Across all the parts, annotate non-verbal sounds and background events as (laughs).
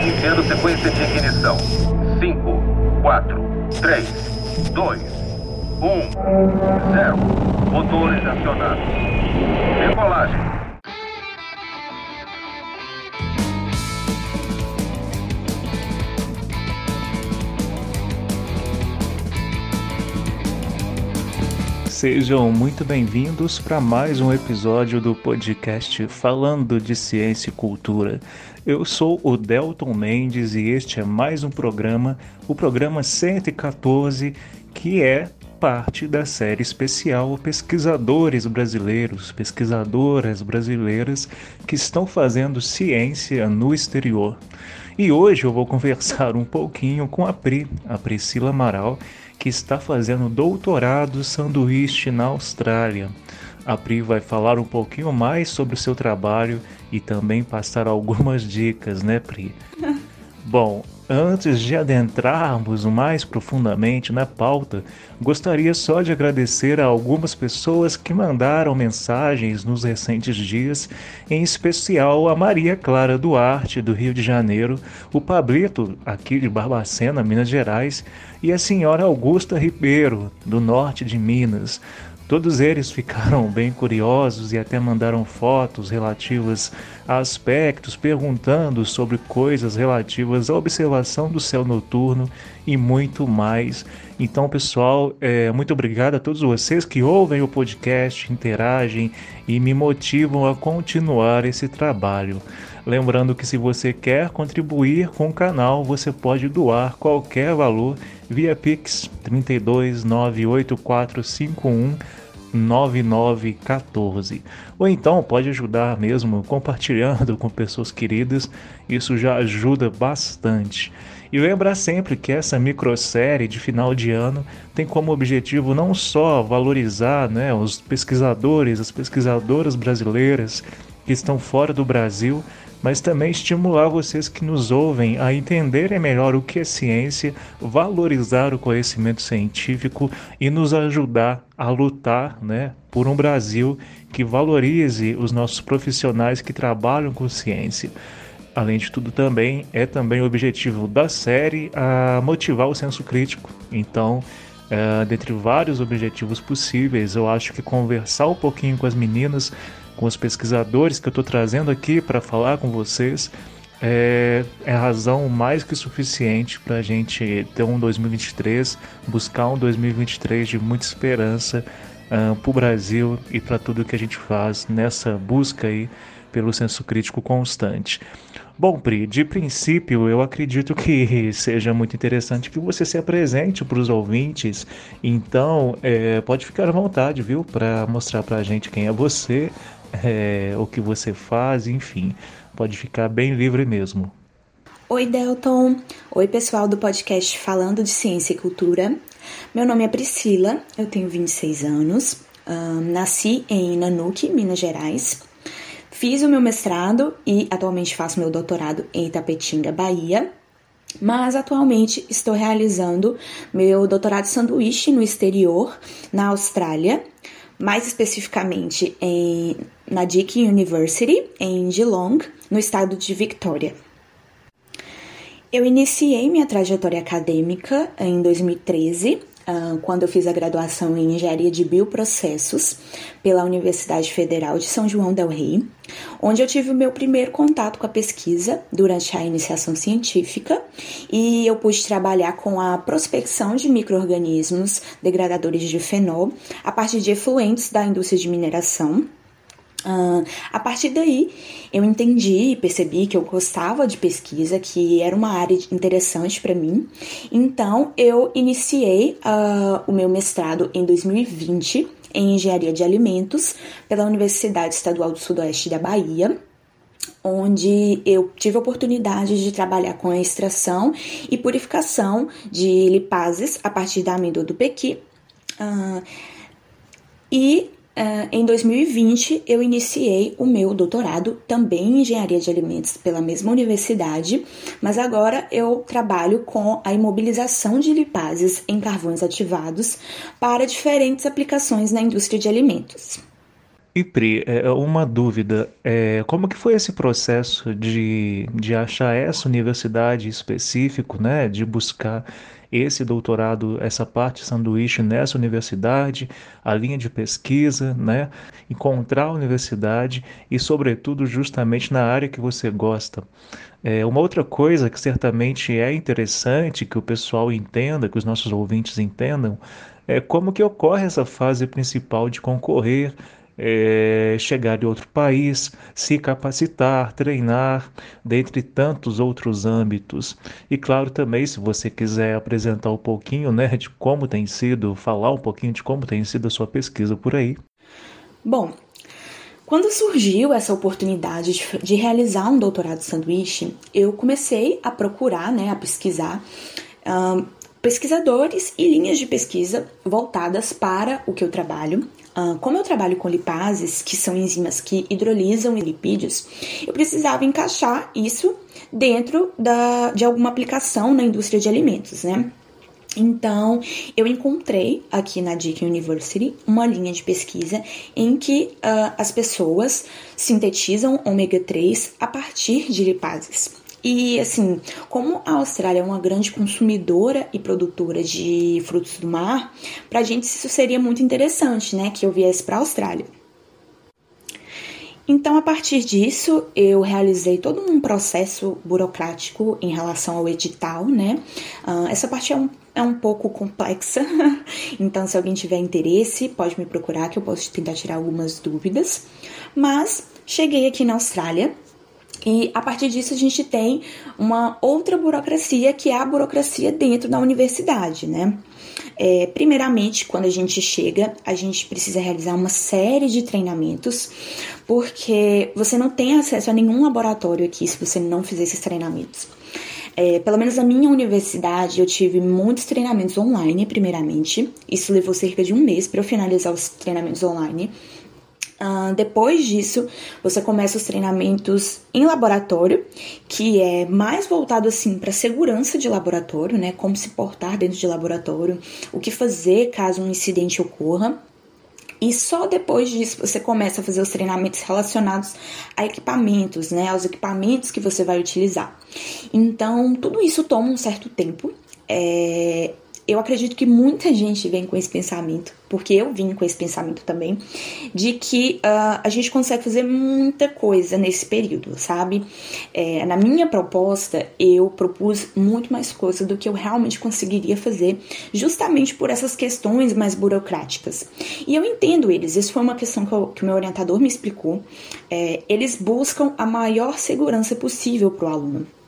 Iniciando sequência de ignição. 5, 4, 3, 2, 1, 0. Motores acionados. Sejam muito bem-vindos para mais um episódio do podcast Falando de Ciência e Cultura. Eu sou o Delton Mendes e este é mais um programa, o programa 114, que é parte da série especial Pesquisadores Brasileiros, pesquisadoras brasileiras que estão fazendo ciência no exterior. E hoje eu vou (laughs) conversar um pouquinho com a Pri, a Priscila Amaral, que está fazendo doutorado sanduíche na Austrália. A Pri vai falar um pouquinho mais sobre o seu trabalho e também passar algumas dicas, né, Pri? Bom, antes de adentrarmos mais profundamente na pauta, gostaria só de agradecer a algumas pessoas que mandaram mensagens nos recentes dias, em especial a Maria Clara Duarte, do Rio de Janeiro, o Pablito, aqui de Barbacena, Minas Gerais, e a senhora Augusta Ribeiro, do norte de Minas. Todos eles ficaram (laughs) bem curiosos e até mandaram fotos relativas a aspectos, perguntando sobre coisas relativas à observação do céu noturno e muito mais. Então, pessoal, é, muito obrigado a todos vocês que ouvem o podcast, interagem e me motivam a continuar esse trabalho. Lembrando que se você quer contribuir com o canal, você pode doar qualquer valor via Pix 32 98451 9914. Ou então pode ajudar mesmo compartilhando com pessoas queridas, isso já ajuda bastante. E lembrar sempre que essa microsérie de final de ano tem como objetivo não só valorizar né, os pesquisadores, as pesquisadoras brasileiras que estão fora do Brasil, mas também estimular vocês que nos ouvem a entenderem melhor o que é ciência, valorizar o conhecimento científico e nos ajudar a lutar né, por um Brasil que valorize os nossos profissionais que trabalham com ciência. Além de tudo, também é também o objetivo da série a motivar o senso crítico. Então, é, dentre vários objetivos possíveis, eu acho que conversar um pouquinho com as meninas com os pesquisadores que eu estou trazendo aqui para falar com vocês, é, é razão mais que suficiente para a gente ter um 2023, buscar um 2023 de muita esperança uh, para o Brasil e para tudo que a gente faz nessa busca aí pelo senso crítico constante. Bom, Pri, de princípio, eu acredito que (laughs) seja muito interessante que você se apresente para os ouvintes. Então, é, pode ficar à vontade, viu, para mostrar para a gente quem é você, é, o que você faz, enfim, pode ficar bem livre mesmo. Oi, Delton. Oi, pessoal do podcast Falando de Ciência e Cultura. Meu nome é Priscila, eu tenho 26 anos, um, nasci em Nanuque, Minas Gerais. Fiz o meu mestrado e atualmente faço meu doutorado em Itapetinga, Bahia. Mas atualmente estou realizando meu doutorado sanduíche no exterior, na Austrália, mais especificamente em, na Deakin University, em Geelong, no estado de Victoria. Eu iniciei minha trajetória acadêmica em 2013, ah, quando eu fiz a graduação em Engenharia de Bioprocessos pela Universidade Federal de São João del Rei, onde eu tive o meu primeiro contato com a pesquisa durante a iniciação científica e eu pude trabalhar com a prospecção de micro-organismos degradadores de fenol a partir de efluentes da indústria de mineração Uh, a partir daí, eu entendi e percebi que eu gostava de pesquisa, que era uma área interessante para mim. Então, eu iniciei uh, o meu mestrado em 2020 em Engenharia de Alimentos pela Universidade Estadual do Sudoeste da Bahia. onde eu tive a oportunidade de trabalhar com a extração e purificação de lipases a partir da amêndoa do pequi. Uh, e uh, em 2020 eu iniciei o meu doutorado também em engenharia de alimentos pela mesma universidade, mas agora eu trabalho com a imobilização de lipases em carvões ativados para diferentes aplicações na indústria de alimentos. E Pri, é, é uma dúvida, é, como que foi esse processo de, de achar essa universidade específico, né, de buscar esse doutorado, essa parte sanduíche nessa universidade, a linha de pesquisa, né, encontrar a universidade e, sobretudo, justamente na área que você gosta. É, uma outra coisa que certamente é interessante que o pessoal entenda, que os nossos ouvintes entendam, é como que ocorre essa fase principal de concorrer é, chegar em outro país, se capacitar, treinar, dentre tantos outros âmbitos. E claro também, se você quiser apresentar um pouquinho né, de como tem sido, falar um pouquinho de como tem sido a sua pesquisa por aí. Bom, quando surgiu essa oportunidade de, de realizar um doutorado sanduíche, eu comecei a procurar, né, a pesquisar. Um, pesquisadores e linhas de pesquisa voltadas para o que eu trabalho, ah, como eu trabalho com lipases, que são enzimas que hidrolisam lipídios, eu precisava encaixar isso dentro da, de alguma aplicação na indústria de alimentos, né? Então, eu encontrei aqui na Deakin University uma linha de pesquisa em que uh, as pessoas sintetizam ômega 3 a partir de lipases. E assim, como a Austrália é uma grande consumidora e produtora de frutos do mar, pra gente isso seria muito interessante, né, que eu viesse para a Austrália. Então, a partir disso, eu realizei todo um processo burocrático em relação ao edital, né? Uh, essa parte é um, é um pouco complexa, (laughs) então, se alguém tiver interesse, pode me procurar que eu posso tentar tirar algumas dúvidas. Mas cheguei aqui na Austrália e a partir disso a gente tem uma outra burocracia que é a burocracia dentro da universidade, né? É, primeiramente, quando a gente chega, a gente precisa realizar uma série de treinamentos, porque você não tem acesso a nenhum laboratório aqui se você não fizer esses treinamentos. É, pelo menos na minha universidade, eu tive muitos treinamentos online, primeiramente. Isso levou cerca de um mês para eu finalizar os treinamentos online. Uh, depois disso, você começa os treinamentos em laboratório, que é mais voltado assim para segurança de laboratório, né? Como se portar dentro de laboratório, o que fazer caso um incidente ocorra. E só depois disso você começa a fazer os treinamentos relacionados a equipamentos, né? Aos equipamentos que você vai utilizar. Então, tudo isso toma um certo tempo. É, eu acredito que muita gente vem com esse pensamento, porque eu vim com esse pensamento também, de que uh, a gente consegue fazer muita coisa nesse período, sabe? É, na minha proposta, eu propus muito mais coisa do que eu realmente conseguiria fazer, justamente por essas questões mais burocráticas. E eu entendo eles, isso foi uma questão que, eu, que o meu orientador me explicou. É, eles buscam a maior segurança possível para o aluno.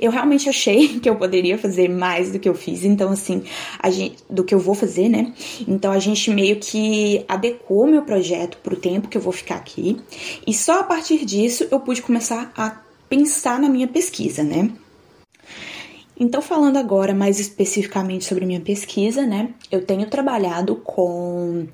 Eu realmente achei (laughs) que eu poderia fazer mais do que eu fiz, então assim, gente, do que eu vou fazer, né? Então a gente meio que adequou meu projeto pro tempo que eu vou ficar aqui, e só a partir disso eu pude começar a pensar na minha pesquisa, né? Então, falando agora mais especificamente sobre minha pesquisa, né? Eu tenho trabalhado com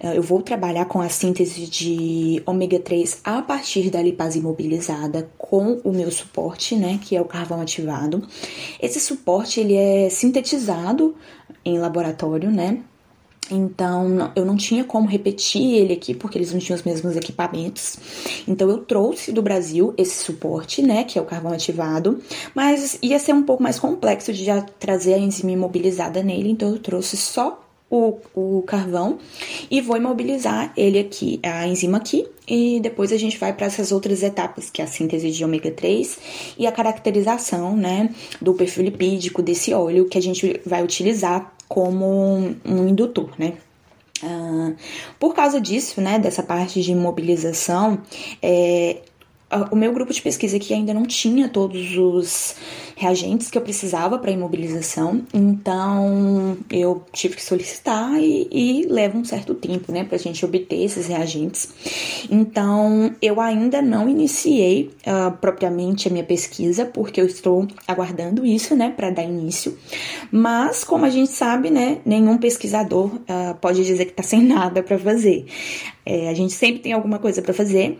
eu vou trabalhar com a síntese de ômega 3 a partir da lipase imobilizada com o meu suporte, né, que é o carvão ativado. Esse suporte ele é sintetizado em laboratório, né? Então, eu não tinha como repetir ele aqui, porque eles não tinham os mesmos equipamentos. Então, eu trouxe do Brasil esse suporte, né, que é o carvão ativado, mas ia ser um pouco mais complexo de já trazer a enzima imobilizada nele, então eu trouxe só o, o carvão e vou imobilizar ele aqui, a enzima aqui, e depois a gente vai para essas outras etapas, que é a síntese de ômega 3 e a caracterização, né, do perfil lipídico desse óleo que a gente vai utilizar como um, indutor, né. Uh, por causa disso, né, dessa parte de imobilização, é, o meu grupo de pesquisa aqui ainda não tinha todos os reagentes que eu precisava para imobilização, então eu tive que solicitar e, e leva um certo tempo, né, para a gente obter esses reagentes. Então eu ainda não iniciei uh, propriamente a minha pesquisa, porque eu estou aguardando isso, né, para dar início. Mas como a gente sabe, né, nenhum pesquisador uh, pode dizer que está sem (laughs) nada para fazer. É, a gente sempre tem alguma coisa para fazer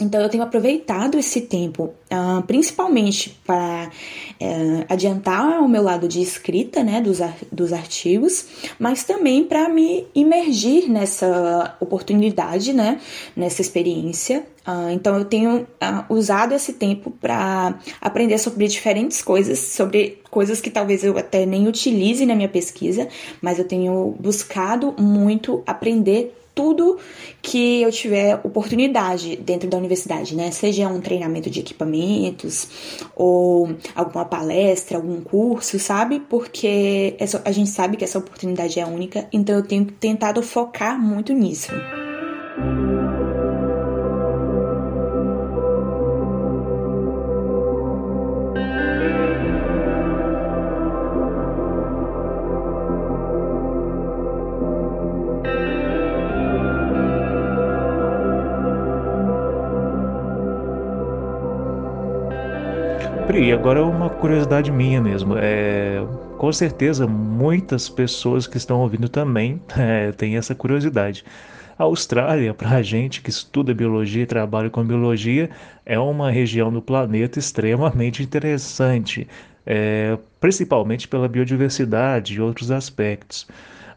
então, eu tenho aproveitado esse tempo, uh, principalmente para uh, adiantar o meu lado de escrita, né, dos, dos artigos, mas também para me imergir nessa oportunidade, né, nessa experiência. Uh, então, eu tenho ah, usado esse tempo para aprender sobre diferentes coisas, sobre coisas que talvez eu até nem utilize na minha pesquisa, mas eu tenho buscado muito aprender tudo que eu tiver oportunidade dentro da universidade, né? Seja um treinamento de equipamentos ou alguma palestra, algum curso, sabe? Porque essa, a gente sabe que essa oportunidade é única, então eu tenho tentado focar muito nisso. E agora uma curiosidade minha mesmo. É, com certeza muitas pessoas que estão ouvindo também (laughs) é, têm essa curiosidade. A Austrália, para a gente que estuda biologia e trabalha com biologia, é uma região do planeta extremamente interessante, é, principalmente pela biodiversidade e outros aspectos.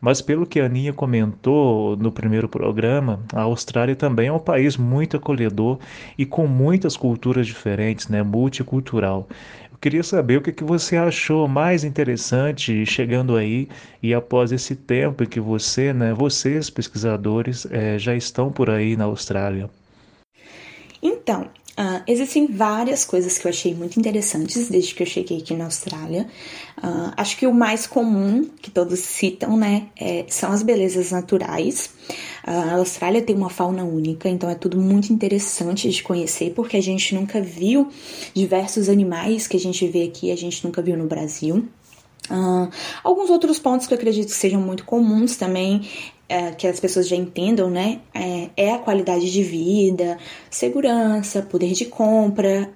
Mas pelo que a Aninha comentou no primeiro programa, a Austrália também é um país muito acolhedor e com muitas culturas diferentes, né, multicultural. Eu queria saber o que, que você achou mais interessante chegando aí e após esse tempo que você, né, vocês pesquisadores, é, já estão por aí na Austrália. Então, Uh, existem várias coisas que eu achei muito interessantes desde que eu cheguei aqui na Austrália. Uh, acho que o mais comum que todos citam, né, é, são as belezas naturais. Uh, a Austrália tem uma fauna única, então é tudo muito interessante de conhecer, porque a gente nunca viu diversos animais que a gente vê aqui, a gente nunca viu no Brasil. Uh, alguns outros pontos que eu acredito que sejam muito comuns também é, que as pessoas já entendam, né? É, é, a qualidade de vida, segurança, poder de compra,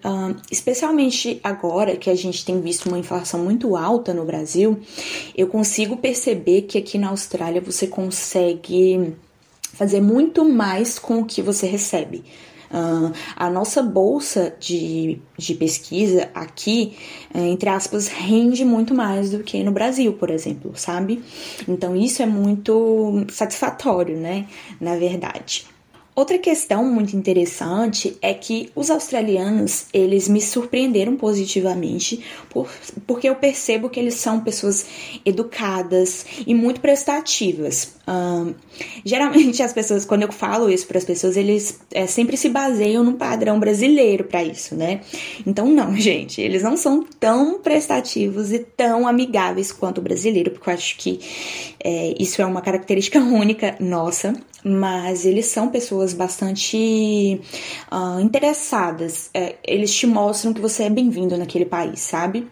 especialmente agora que a gente tem visto uma inflação muito alta no Brasil, eu consigo perceber que aqui na Austrália você consegue fazer muito mais com o que você recebe. Uh, a nossa bolsa de, de pesquisa aqui, uh, entre aspas, rende muito mais do que no Brasil, por exemplo, sabe? Então isso é muito satisfatório, né? Na verdade. Outra questão muito interessante é que os australianos, eles me surpreenderam positivamente, por, porque eu percebo que eles são pessoas educadas e muito prestativas. Um, geralmente as pessoas, quando eu falo isso para as pessoas, eles é, sempre se baseiam no padrão brasileiro para isso, né? Então não, (laughs) gente, eles não são tão prestativos e tão amigáveis quanto o brasileiro, porque eu acho que é, isso é uma característica (laughs) única nossa mas eles são pessoas bastante uh, interessadas. É, eles te mostram que você é bem-vindo naquele país, sabe?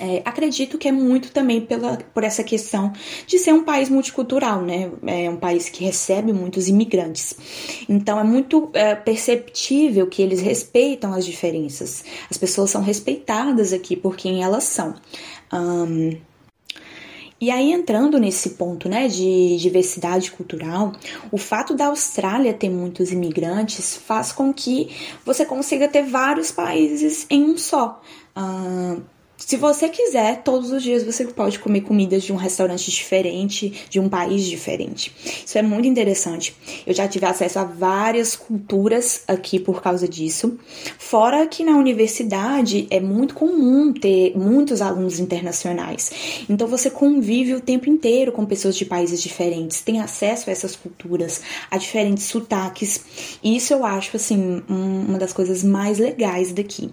É, acredito que é muito também pela, por essa questão de ser um país multicultural, né? É um país que recebe muitos imigrantes. Então é muito é, perceptível que eles respeitam as diferenças. As pessoas são respeitadas aqui por quem elas são. Um, e aí, entrando nesse ponto né, de diversidade cultural, o fato da Austrália ter muitos imigrantes faz com que você consiga ter vários países em um só. Uh, se você quiser, todos os dias você pode comer comidas de um restaurante diferente, de um país diferente. Isso é muito interessante. Eu já tive acesso a várias culturas aqui por causa disso. Fora que na universidade é muito comum ter muitos alunos internacionais. Então você convive o tempo inteiro com pessoas de países diferentes, tem acesso a essas culturas, a diferentes sotaques. E isso eu acho assim uma das coisas mais legais daqui.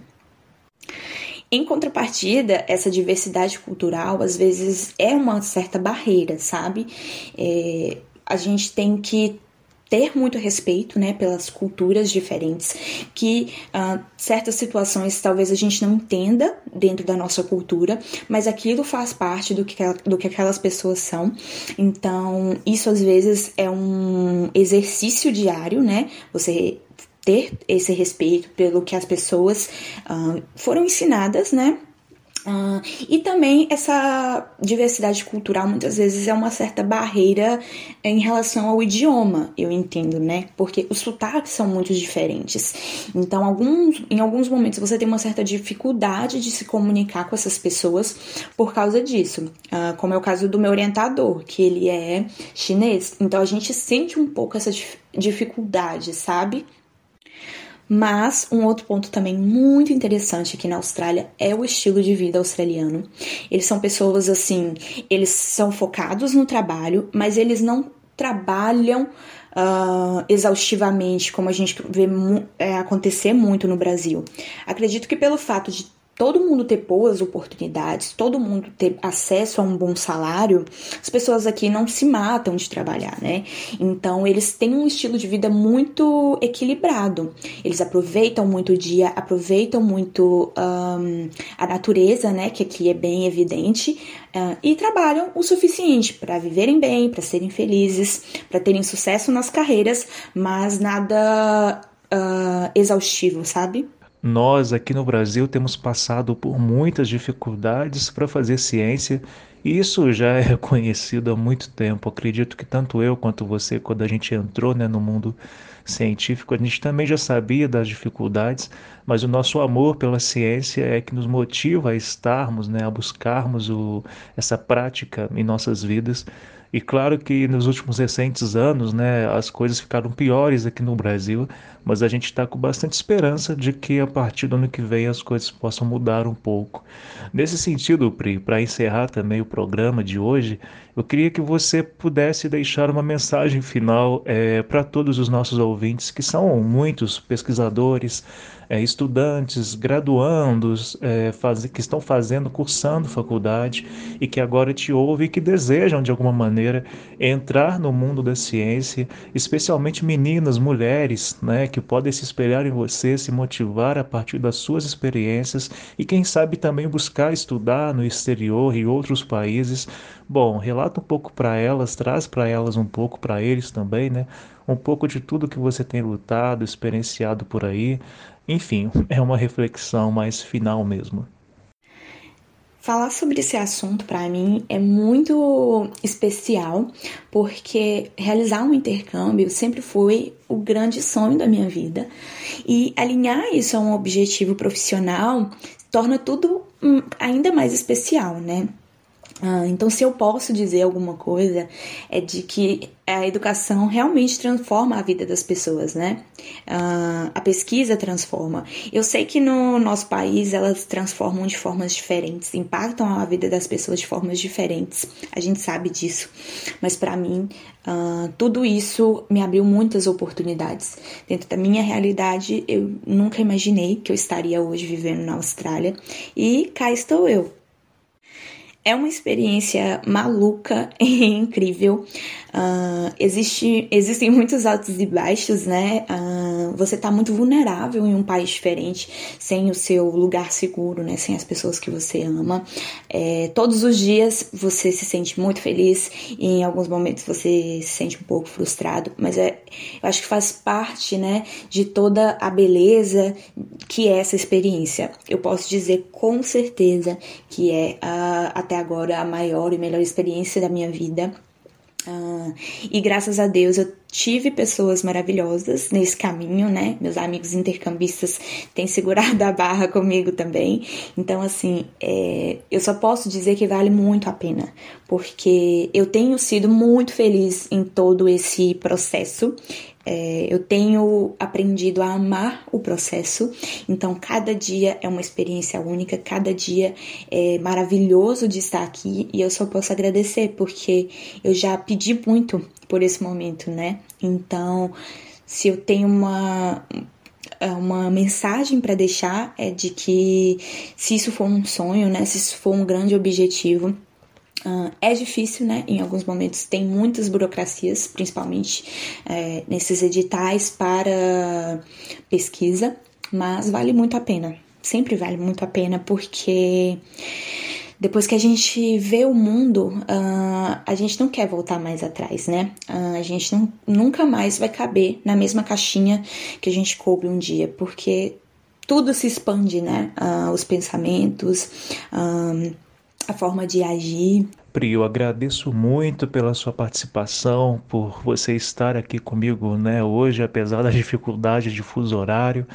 Em contrapartida, essa diversidade cultural às vezes é uma certa barreira, sabe? É, a gente tem que ter muito respeito, né, pelas culturas diferentes, que uh, certas situações talvez a gente não entenda dentro da nossa cultura, mas aquilo faz parte do que, do que aquelas pessoas são. Então, isso às vezes é um exercício diário, né? Você ter esse respeito pelo que as pessoas uh, foram ensinadas, né? Uh, e também essa diversidade cultural muitas vezes é uma certa barreira em relação ao idioma, eu entendo, né? Porque os sotaques são muito diferentes. Então, alguns, em alguns momentos você tem uma certa dificuldade de se comunicar com essas pessoas por causa disso. Uh, como é o caso do meu orientador, que ele é chinês. Então, a gente sente um pouco essa dificuldade, sabe? Mas um outro ponto também muito interessante aqui na Austrália é o estilo de vida australiano. Eles são pessoas assim, eles são focados no trabalho, mas eles não trabalham uh, exaustivamente, como a gente vê é, acontecer muito no Brasil. Acredito que pelo fato de todo mundo ter boas oportunidades, todo mundo ter acesso a um bom salário, as pessoas aqui não se matam de trabalhar, né? Então eles têm um estilo de vida muito equilibrado. Eles aproveitam muito o dia, aproveitam muito um, a natureza, né? Que aqui é bem evidente, uh, e trabalham o suficiente para viverem bem, para serem felizes, para terem sucesso nas carreiras, mas nada uh, exaustivo, sabe? Nós aqui no Brasil temos passado por muitas dificuldades para fazer ciência e isso já é (laughs) conhecido há muito tempo. Acredito que tanto eu quanto você, quando a gente entrou né, no mundo científico, a gente também já sabia das dificuldades, mas o nosso amor pela ciência é que nos motiva a estarmos, né, a buscarmos o, essa prática em nossas vidas e claro que nos últimos recentes anos, né, as coisas ficaram piores aqui no Brasil, mas a gente está com bastante esperança de que a partir do ano que vem as coisas possam mudar um pouco. Nesse sentido, Pri, para encerrar também o programa de hoje, eu queria que você pudesse deixar uma mensagem final é, para todos os nossos ouvintes, que são muitos pesquisadores, é, estudantes, graduandos é, faz, que estão fazendo, cursando faculdade e que agora te ouvem e que desejam, de alguma maneira, entrar no mundo da ciência, especialmente meninas, mulheres, né, que podem se espelhar em você, se motivar a partir das suas experiências e, quem sabe, também buscar estudar no exterior e outros países. Bom, relata um pouco para elas, traz para elas um pouco, para eles também, né? Um pouco de tudo que você tem lutado, experienciado por aí, enfim, (laughs) é uma reflexão mais final mesmo. Falar sobre esse assunto para mim é muito especial, porque realizar um intercâmbio sempre foi o grande sonho da minha vida. E alinhar isso a um objetivo profissional torna tudo hum, ainda mais especial, né? Ah, então, se eu posso dizer alguma coisa, é de que a educação realmente transforma a vida das pessoas, né? Uh, a pesquisa transforma. Eu sei que no nosso país elas transformam de formas diferentes, impactam a vida das pessoas de formas diferentes. A gente sabe disso. Mas para mim, uh, tudo isso me abriu muitas oportunidades. Dentro da minha realidade, eu nunca imaginei que eu estaria hoje vivendo na Austrália. E cá estou eu, é uma experiência maluca (laughs) e incrível. Uh, existe, existem muitos altos e baixos, né? Uh, você tá muito vulnerável em um país diferente, sem o seu lugar seguro, né? Sem as pessoas que você ama. É, todos os dias você se sente muito feliz e em alguns momentos você se sente um pouco frustrado, mas é, eu acho que faz parte, né? De toda a beleza que é essa experiência. Eu posso dizer com certeza que é uh, até agora a maior e melhor experiência da minha vida. Uh, e graças a Deus eu tive pessoas maravilhosas nesse caminho, né? Meus amigos intercambistas têm segurado a barra comigo também. Então, assim, é, eu só posso dizer que vale muito a pena, porque eu tenho sido muito feliz em todo esse processo. É, eu tenho aprendido a amar o processo, então cada dia é uma experiência única, cada dia é maravilhoso de estar aqui e eu só posso agradecer porque eu já pedi muito por esse momento, né? Então, se eu tenho uma uma mensagem para deixar é de que se isso for um sonho, né, se isso for um grande objetivo, Uh, é difícil, né? Em alguns momentos tem muitas burocracias, principalmente é, nesses editais para pesquisa, mas vale muito a pena. Sempre vale muito a pena porque depois que a gente vê o mundo, uh, a gente não quer voltar mais atrás, né? Uh, a gente não, nunca mais vai caber na mesma caixinha que a gente coube um dia, porque tudo se expande, né? Os pensamentos, a forma de agir. Pri, eu agradeço muito pela sua participação, por você estar aqui comigo né, hoje, apesar da dificuldade de fuso horário.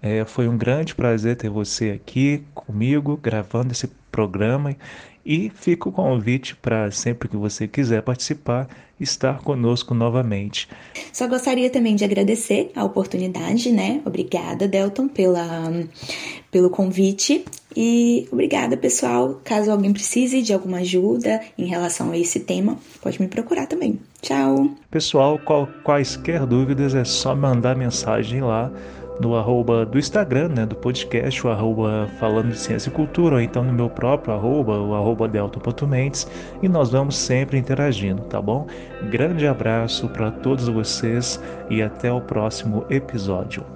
É, foi um grande prazer ter você aqui comigo, gravando esse programa. E fica o convite para sempre que você quiser participar, estar conosco novamente. Só gostaria também de agradecer a oportunidade, né? Obrigada, Delton, pela, pelo convite. E obrigada, pessoal. Caso alguém precise de alguma ajuda em relação a esse tema, pode me procurar também. Tchau! Pessoal, qual, quaisquer dúvidas é só mandar mensagem lá no arroba do Instagram, né, do podcast, o arroba falando de ciência e cultura, ou então no meu próprio arroba, o arroba delta.mentes, e nós vamos sempre interagindo, tá bom? Grande abraço para todos vocês e até o próximo episódio.